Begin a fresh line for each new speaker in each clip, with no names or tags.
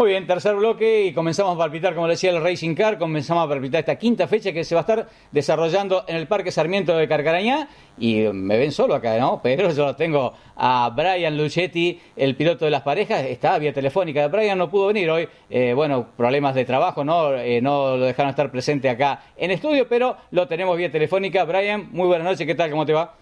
Muy bien, tercer bloque y comenzamos a palpitar, como decía el Racing Car, comenzamos a palpitar esta quinta fecha que se va a estar desarrollando en el Parque Sarmiento de Carcarañá y me ven solo acá, ¿no? Pero yo tengo a Brian Luchetti, el piloto de las parejas, está vía telefónica. Brian no pudo venir hoy, eh, bueno, problemas de trabajo, ¿no? Eh, no lo dejaron estar presente acá en estudio, pero lo tenemos vía telefónica. Brian, muy buenas noches, ¿qué tal? ¿Cómo te va?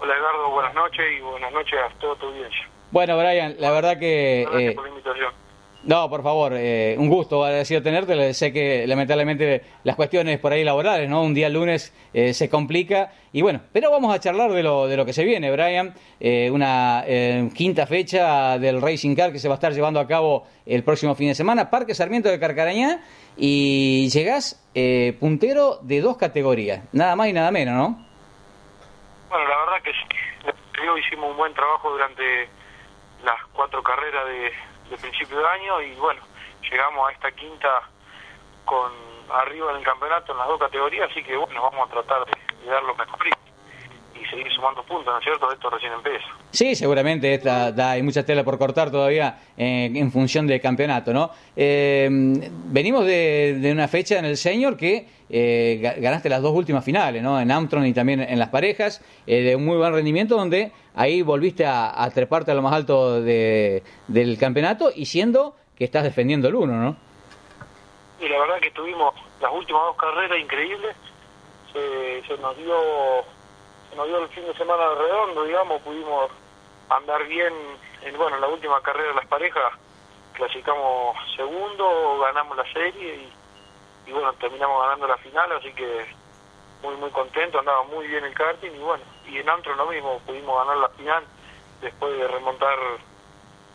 Hola Eduardo, buenas noches y buenas noches a toda tu audiencia.
Bueno, Brian, la verdad que...
Gracias por la invitación.
No, por favor, eh, un gusto agradecido tenerte. Sé que lamentablemente las cuestiones por ahí laborales, ¿no? Un día lunes eh, se complica. Y bueno, pero vamos a charlar de lo, de lo que se viene, Brian. Eh, una quinta fecha del Racing Car que se va a estar llevando a cabo el próximo fin de semana. Parque Sarmiento de Carcarañá. Y llegás puntero de dos categorías, nada más y nada menos, ¿no?
Bueno, la verdad que sí. hicimos un buen trabajo durante las cuatro carreras de de principio de año y bueno, llegamos a esta quinta con arriba del campeonato en las dos categorías, así que bueno, vamos a tratar de, dar lo mejor seguir sumando puntos, ¿no es cierto? Esto recién empieza.
Sí, seguramente esta, da, hay mucha tela por cortar todavía eh, en función del campeonato, ¿no? Eh, venimos de, de, una fecha en el senior que eh, ganaste las dos últimas finales, ¿no? En Amtron y también en las parejas, eh, de un muy buen rendimiento donde ahí volviste a, treparte a lo más alto de, del campeonato y siendo que estás defendiendo el uno, ¿no?
Y la verdad que tuvimos las últimas dos carreras increíbles, se, nos dio se nos dio el fin de semana redondo, digamos, pudimos andar bien en, bueno, en la última carrera de las parejas, clasificamos segundo, ganamos la serie y bueno, terminamos ganando la final, así que muy muy contento, andaba muy bien el karting y bueno, y en Antro lo mismo, pudimos ganar la final después de remontar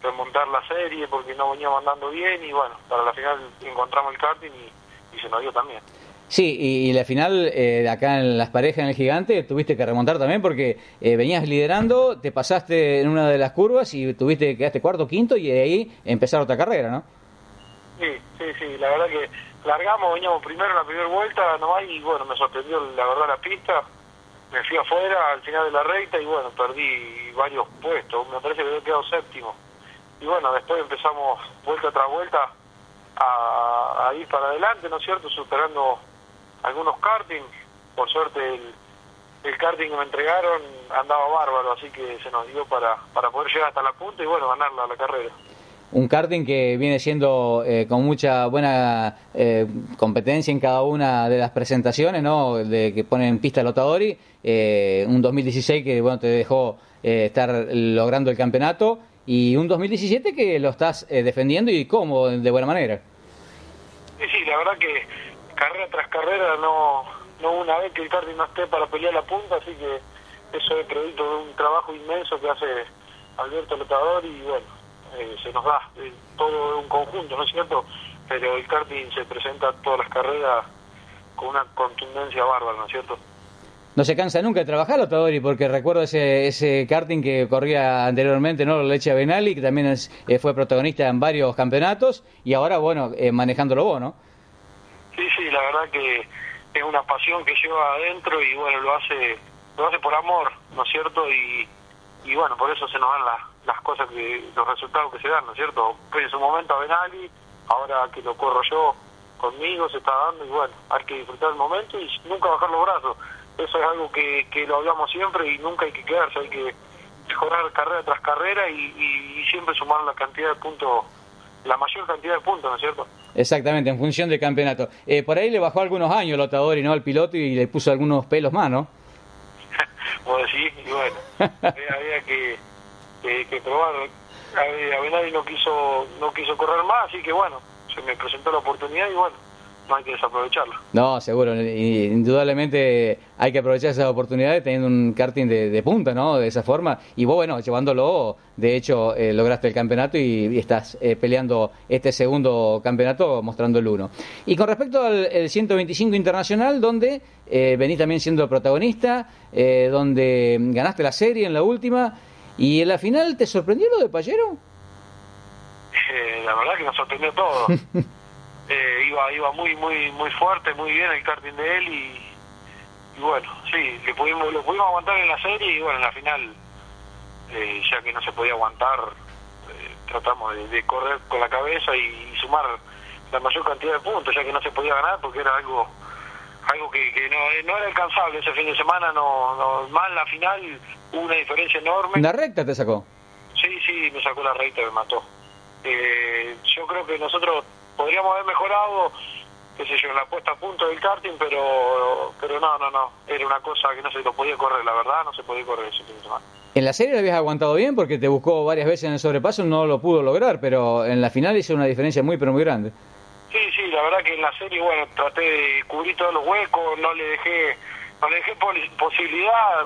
remontar la serie porque no veníamos andando bien y bueno, para la final encontramos el karting y, se nos dio también.
Sí, y, la final eh, acá en las parejas en el gigante tuviste que remontar también porque eh, venías liderando, te pasaste en una de las curvas y tuviste que quedaste cuarto, quinto y de ahí empezar otra carrera, ¿no?
Sí, sí, sí, la verdad que largamos, veníamos primero en la primera vuelta nomás y bueno, me sorprendió la verdad la pista, me fui afuera al final de la recta y bueno, perdí varios puestos, me parece que había quedado séptimo. Y bueno, después empezamos vuelta tras vuelta a, ir para adelante, ¿no es cierto?, superando algunos karting, por suerte el, el karting que me entregaron andaba bárbaro, así que se nos dio para, para poder llegar hasta la punta y bueno, ganar la carrera
un karting que viene siendo eh, con mucha buena eh, competencia en cada una de las presentaciones, ¿no? De que ponen en pista el Otadori, eh, un 2016 que bueno te dejó estar logrando el campeonato y un 2017 que lo estás defendiendo y cómo, de buena manera.
Sí, sí, la verdad que carrera tras carrera no, no una vez que el karting no esté para pelear la punta, así que eso es producto de un trabajo inmenso que hace Alberto Lotador y bueno, eh, se nos da eh, todo un conjunto, ¿no es cierto? Pero el karting se presenta todas las carreras con una contundencia bárbara, ¿no es cierto?
No se cansa nunca de trabajar, Otadori, porque recuerdo ese, ese karting que corría anteriormente, ¿no? Leche Benali, que también es, eh, fue protagonista en varios campeonatos, y ahora, bueno, manejándolo vos, ¿no?
La verdad que es una pasión que lleva adentro y, bueno, lo hace lo hace por amor, ¿no es cierto? Y, y bueno, por eso se nos dan las las cosas que, los resultados que se dan, ¿no es cierto? Fue en su momento a Benali, ahora que lo corro yo conmigo se está dando y bueno, hay que disfrutar el momento y nunca bajar los brazos. Eso es algo que, que lo hablamos siempre y nunca hay que quedarse, hay que mejorar carrera tras carrera y, siempre sumar la cantidad de puntos, la mayor cantidad de puntos, ¿no es cierto?
Exactamente, en función del campeonato. Eh, por ahí le bajó algunos años el y ¿no? Al piloto y le puso algunos pelos más, ¿no?
pues sí, y bueno, había que que, que probar. Avenari no quiso, no quiso correr más, así que bueno, se me presentó la oportunidad y bueno, no hay que desaprovecharla.
No, seguro, indudablemente hay que aprovechar esa oportunidad teniendo un karting de, punta, ¿no? De esa forma. Y vos, bueno, llevándolo, de hecho, eh, lograste el campeonato y, estás eh, peleando este segundo campeonato mostrando el uno. Y con respecto al 125 internacional, donde eh, venís también siendo protagonista, donde ganaste la serie en la última. ¿Y en la final te sorprendió lo de Pallero?
Eh, la verdad que nos sorprendió todo. eh, iba iba muy muy muy fuerte, muy bien el karting de él y, bueno, sí, le pudimos, lo pudimos aguantar en la serie y bueno, en la final, eh, ya que no se podía aguantar, eh, tratamos de, correr con la cabeza y, sumar la mayor cantidad de puntos, ya que no se podía ganar porque era algo algo que, no, no, era alcanzable ese fin de semana, no, no más la final hubo una diferencia enorme.
¿La recta te sacó?
Sí, sí, me sacó la recta, me mató. Eh, yo creo que nosotros podríamos haber mejorado qué sé yo, en la puesta a punto del karting, pero pero no, no, no, era una cosa que no se lo podía correr, la verdad, no se podía correr ese fin de semana.
En la serie lo habías aguantado bien porque te buscó varias veces en el sobrepaso, no lo pudo lograr, pero en la final hizo una diferencia muy, pero muy grande.
Sí, sí, la verdad que en la serie, bueno, traté de cubrir todos los huecos, no le dejé, no le dejé posibilidad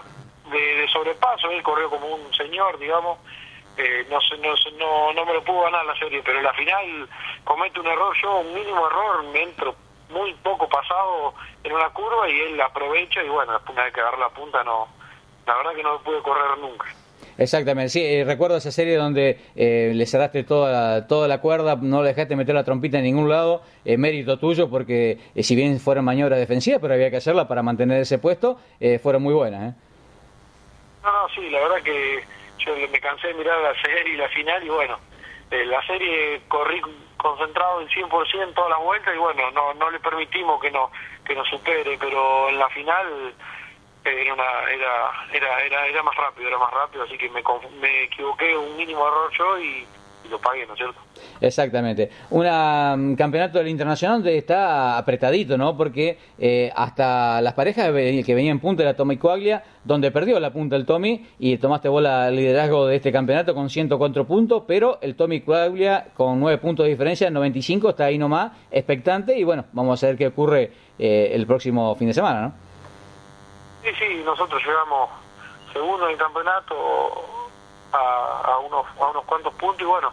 de, de sobrepaso, él corrió como un señor, digamos, eh, no, no, no me lo pudo ganar la serie, pero en la final comete un error yo, un mínimo error, me entro muy poco pasado en una curva y él aprovecha y bueno, después una vez que agarra la punta no, la verdad que no pude correr nunca.
Exactamente, sí, eh, recuerdo esa serie donde eh, le cerraste toda la, toda la cuerda, no le dejaste meter la trompita en ningún lado, mérito tuyo porque si bien fueron maniobras defensivas, pero había que hacerla para mantener ese puesto, fueron muy buenas.
No, no, sí, la verdad que yo me cansé de mirar la serie y la final y bueno, eh, la serie corrí concentrado en 100% todas las vueltas y bueno, no no le permitimos que no que nos supere, pero en la final eh, era, una, era, era, era, era más rápido, era más rápido, así que me, me equivoqué un mínimo error yo y, lo pagué, ¿no es cierto?
Exactamente. Un um, campeonato del internacional está apretadito, ¿no? Porque eh, hasta las parejas que venían en punta era Tommy Coaglia, donde perdió la punta el Tommy y tomaste vos el liderazgo de este campeonato con 104 puntos, pero el Tommy Coaglia con 9 puntos de diferencia, 95, está ahí nomás, expectante y bueno, vamos a ver qué ocurre eh, el próximo fin de semana, ¿no?
Sí, sí, nosotros llegamos segundo en el campeonato a, a, unos, a unos cuantos puntos y bueno,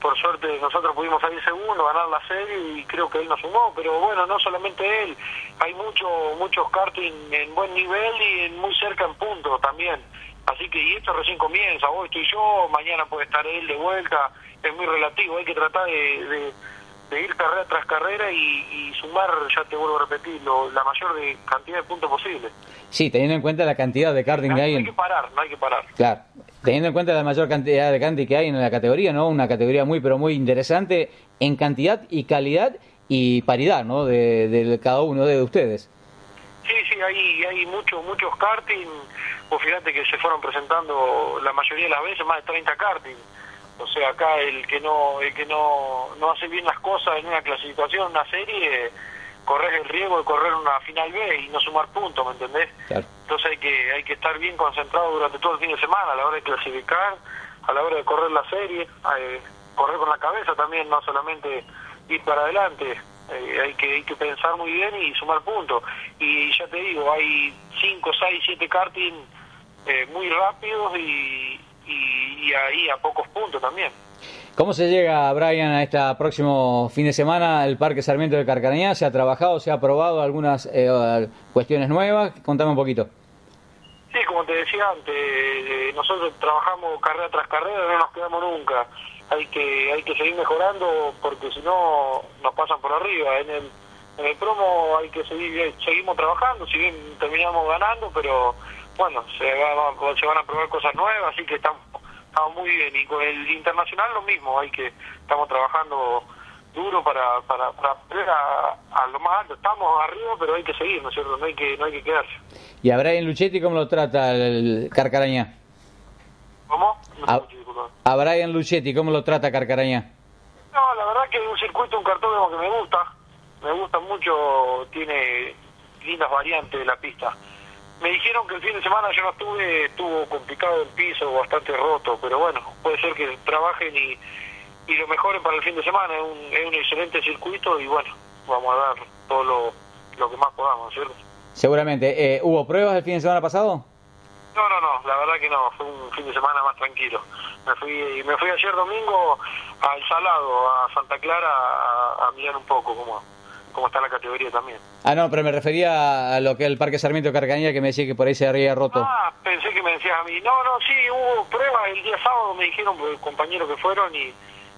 por suerte nosotros pudimos salir segundo, ganar la serie y creo que él nos sumó, pero bueno, no solamente él, hay mucho, muchos karting en buen nivel y en muy cerca en punto también. Así que y esto recién comienza, hoy estoy yo, mañana puede estar él de vuelta, es muy relativo, hay que tratar de, de, ir carrera tras carrera y, sumar, ya te vuelvo a repetir, la mayor cantidad de puntos posible.
Sí, teniendo en cuenta la cantidad de karting que hay.
No hay que parar, no hay que parar.
Claro, teniendo en cuenta la mayor cantidad de karting que hay en la categoría, ¿no? Una categoría muy, pero muy interesante en cantidad y calidad y paridad, ¿no? De, cada uno de ustedes.
Sí, sí, hay, hay muchos muchos karting. Pues fíjate que se fueron presentando la mayoría de las veces más de 30 karting. O sea, acá el que no el que no, no hace bien las cosas en una clasificación, una serie correr el riesgo de correr una final B y no sumar puntos, ¿me entendés? Entonces hay que hay que estar bien concentrado durante todo el fin de semana a la hora de clasificar, a la hora de correr la serie, eh, correr con la cabeza también, no solamente ir para adelante. Eh, hay que hay que pensar muy bien y sumar puntos. Y ya te digo, hay 5, 6, 7 karting eh, muy rápidos y, y ahí a pocos puntos también.
¿Cómo se llega, Brian, a este próximo fin de semana el Parque Sarmiento de Carcarañá? ¿Se ha trabajado, se ha probado algunas eh, cuestiones nuevas? Contame un poquito.
Sí, como te decía antes, eh, nosotros trabajamos carrera tras carrera, no nos quedamos nunca. Hay que hay que seguir mejorando porque si no nos pasan por arriba. En el, en el promo hay que seguir seguimos trabajando, si bien terminamos ganando, pero bueno, se, se van a probar cosas nuevas, así que estamos estamos muy bien. Y con el internacional lo mismo hay que estamos trabajando duro para para, para a, lo más alto. Estamos arriba pero hay que seguir no es cierto no hay que no hay que quedarse.
Y a Brian Luchetti cómo lo trata el Carcaraña
cómo
a, Brian Luchetti cómo lo trata Carcaraña
no la verdad que es un circuito un cartódromo que me gusta. Me gusta mucho tiene lindas variantes de la pista me dijeron que el fin de semana yo no estuve, estuvo complicado el piso, bastante roto, pero bueno, puede ser que trabajen y, y lo mejoren para el fin de semana. Es un, es un excelente circuito y bueno, vamos a dar todo lo, lo que más podamos, ¿cierto?
Seguramente. Eh, ¿Hubo pruebas el fin de semana pasado?
No, no, no, la verdad que no, fue un fin de semana más tranquilo. Me fui, me fui ayer domingo al Salado, a Santa Clara, a, a mirar un poco cómo, cómo está la categoría también.
Ah, no, pero me refería a lo que es el Parque Sarmiento Carcaña, que me decía que por ahí se había roto.
Ah, pensé que me decías a mí. No, no, sí, hubo pruebas el día sábado, me dijeron, compañeros que fueron y,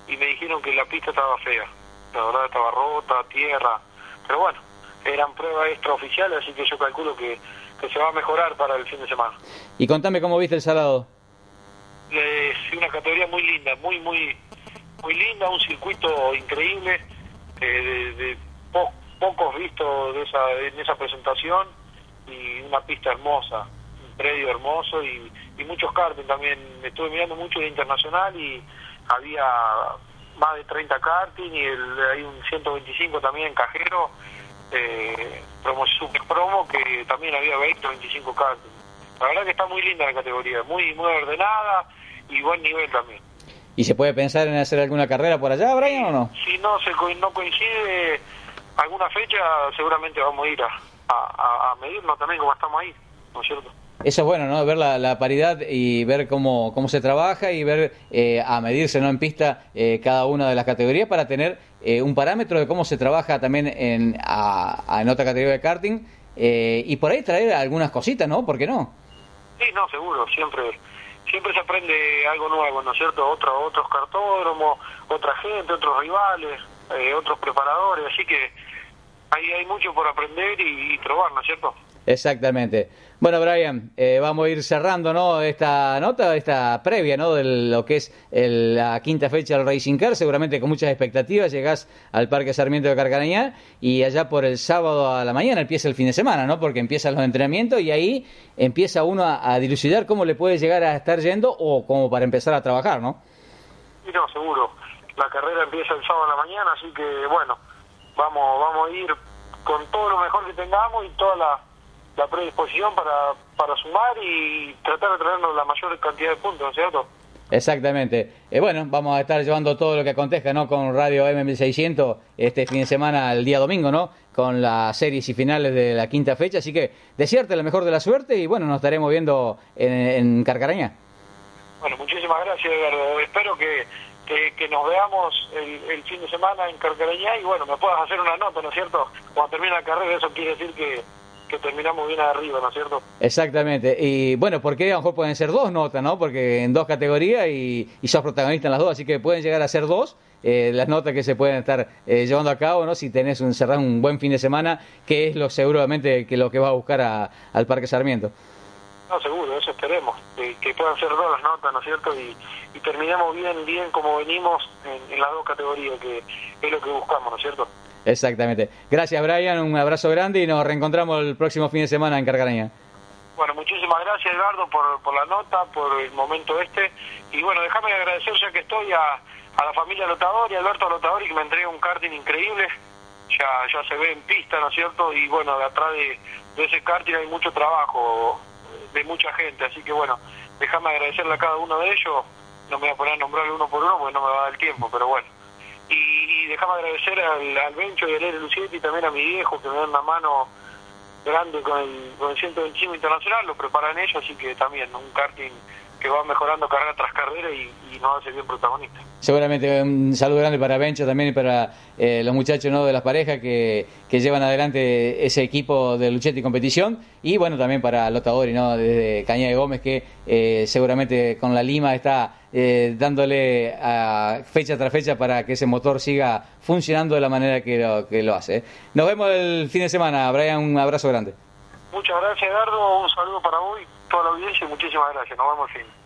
y me dijeron que la pista estaba fea. La verdad estaba rota, tierra. Pero bueno, eran pruebas extraoficiales, así que yo calculo que, que se va a mejorar para el fin de semana.
Y contame cómo viste el salado.
Es una categoría muy linda, muy, muy muy linda, un circuito increíble, eh, de, pocos vistos de esa, en esa presentación y una pista hermosa, un predio hermoso y, muchos karting también. Estuve mirando mucho de internacional y había más de 30 karting y el, hay un 125 también en cajero, eh, promo, super promo, que también había 20 o 25 karting. La verdad que está muy linda la categoría, muy, muy ordenada y buen nivel también.
¿Y se puede pensar en hacer alguna carrera por allá, Brian, o no?
Si no, se, no coincide alguna fecha, seguramente vamos a ir a, a, a medirnos también como estamos ahí, ¿no es cierto?
Eso es bueno, ¿no? Ver la, paridad y ver cómo, cómo se trabaja y ver eh, a medirse ¿no? en pista eh, cada una de las categorías para tener eh, un parámetro de cómo se trabaja también en, a, en otra categoría de karting y por ahí traer algunas cositas, ¿no? ¿Por qué no?
Sí, no, seguro, siempre siempre se aprende algo nuevo, ¿no es cierto? Otro, otros cartódromos, otra gente, otros rivales, eh, otros preparadores, así que hay, hay mucho por aprender y, probar, ¿no es cierto?
Exactamente. Bueno, Brian, eh, vamos a ir cerrando ¿no? esta nota, esta previa ¿no? de lo que es la quinta fecha del Racing Car, seguramente con muchas expectativas, llegás al Parque Sarmiento de Carcarañá y allá por el sábado a la mañana empieza el fin de semana, ¿no? porque empiezan los entrenamientos y ahí empieza uno a, dilucidar cómo le puede llegar a estar yendo o como para empezar a trabajar, ¿no?
No, seguro. La carrera empieza el sábado a la mañana, así que bueno, vamos, vamos a ir con todo lo mejor que tengamos y toda la la predisposición para, para sumar y tratar de traernos la mayor cantidad de puntos, ¿no es cierto?
Exactamente. Eh, bueno, vamos a estar llevando todo lo que acontezca, ¿no? Con Radio MM600 este fin de semana, el día domingo, ¿no? Con las series y finales de la quinta fecha. Así que desearte la mejor de la suerte y bueno, nos estaremos viendo en, en Carcaraña.
Bueno, muchísimas gracias, Eduardo. Espero que, que, nos veamos el, fin de semana en Carcarañá y bueno, me puedas hacer una nota, ¿no es cierto? Cuando termine la carrera, eso quiere decir que que terminamos bien arriba, ¿no es cierto?
Exactamente. Y bueno, porque a lo mejor pueden ser dos notas, ¿no? Porque en dos categorías y, y sos protagonista en las dos, así que pueden llegar a ser dos. Eh, las notas que se pueden estar eh, llevando a cabo, ¿no? Si tenés un cerrar un buen fin de semana, que es lo seguramente que lo que va a buscar al Parque Sarmiento.
No, seguro, eso esperemos, que puedan ser dos las notas, ¿no es cierto? Y, terminemos bien, bien como venimos en, en las dos categorías, que es lo que buscamos, ¿no es cierto?
Exactamente. Gracias, Brian. Un abrazo grande y nos reencontramos el próximo fin de semana en Carcaraña.
Bueno, muchísimas gracias, Edgardo, por, por la nota, por el momento este. Y bueno, déjame agradecer ya que estoy a, a la familia Lotadori, Alberto Lotadori, que me entrega un karting increíble. Ya, ya se ve en pista, ¿no es cierto? Y bueno, de atrás de, de ese karting hay mucho trabajo de mucha gente. Así que bueno, déjame agradecerle a cada uno de ellos. No me voy a poner a nombrar uno por uno porque no me va a dar el tiempo, pero bueno. Y, déjame agradecer al, Bencho y al Ere y también a mi viejo que me dan una mano grande con el, con el 125 internacional, lo preparan ellos, así que también un karting que va mejorando carrera tras carrera y, y nos hace bien protagonista.
Seguramente un saludo grande para Bencho también y para eh, los muchachos ¿no? de las parejas que, que, llevan adelante ese equipo de Luchetti competición y bueno también para Lotadori ¿no? desde Caña de Gómez que eh, seguramente con la Lima está eh, dándole a fecha tras fecha para que ese motor siga funcionando de la manera que lo, que lo hace. Nos vemos el fin de semana, Brian, un abrazo grande.
Muchas gracias, Eduardo, un saludo para hoy, toda la audiencia y muchísimas gracias. Nos vemos fin.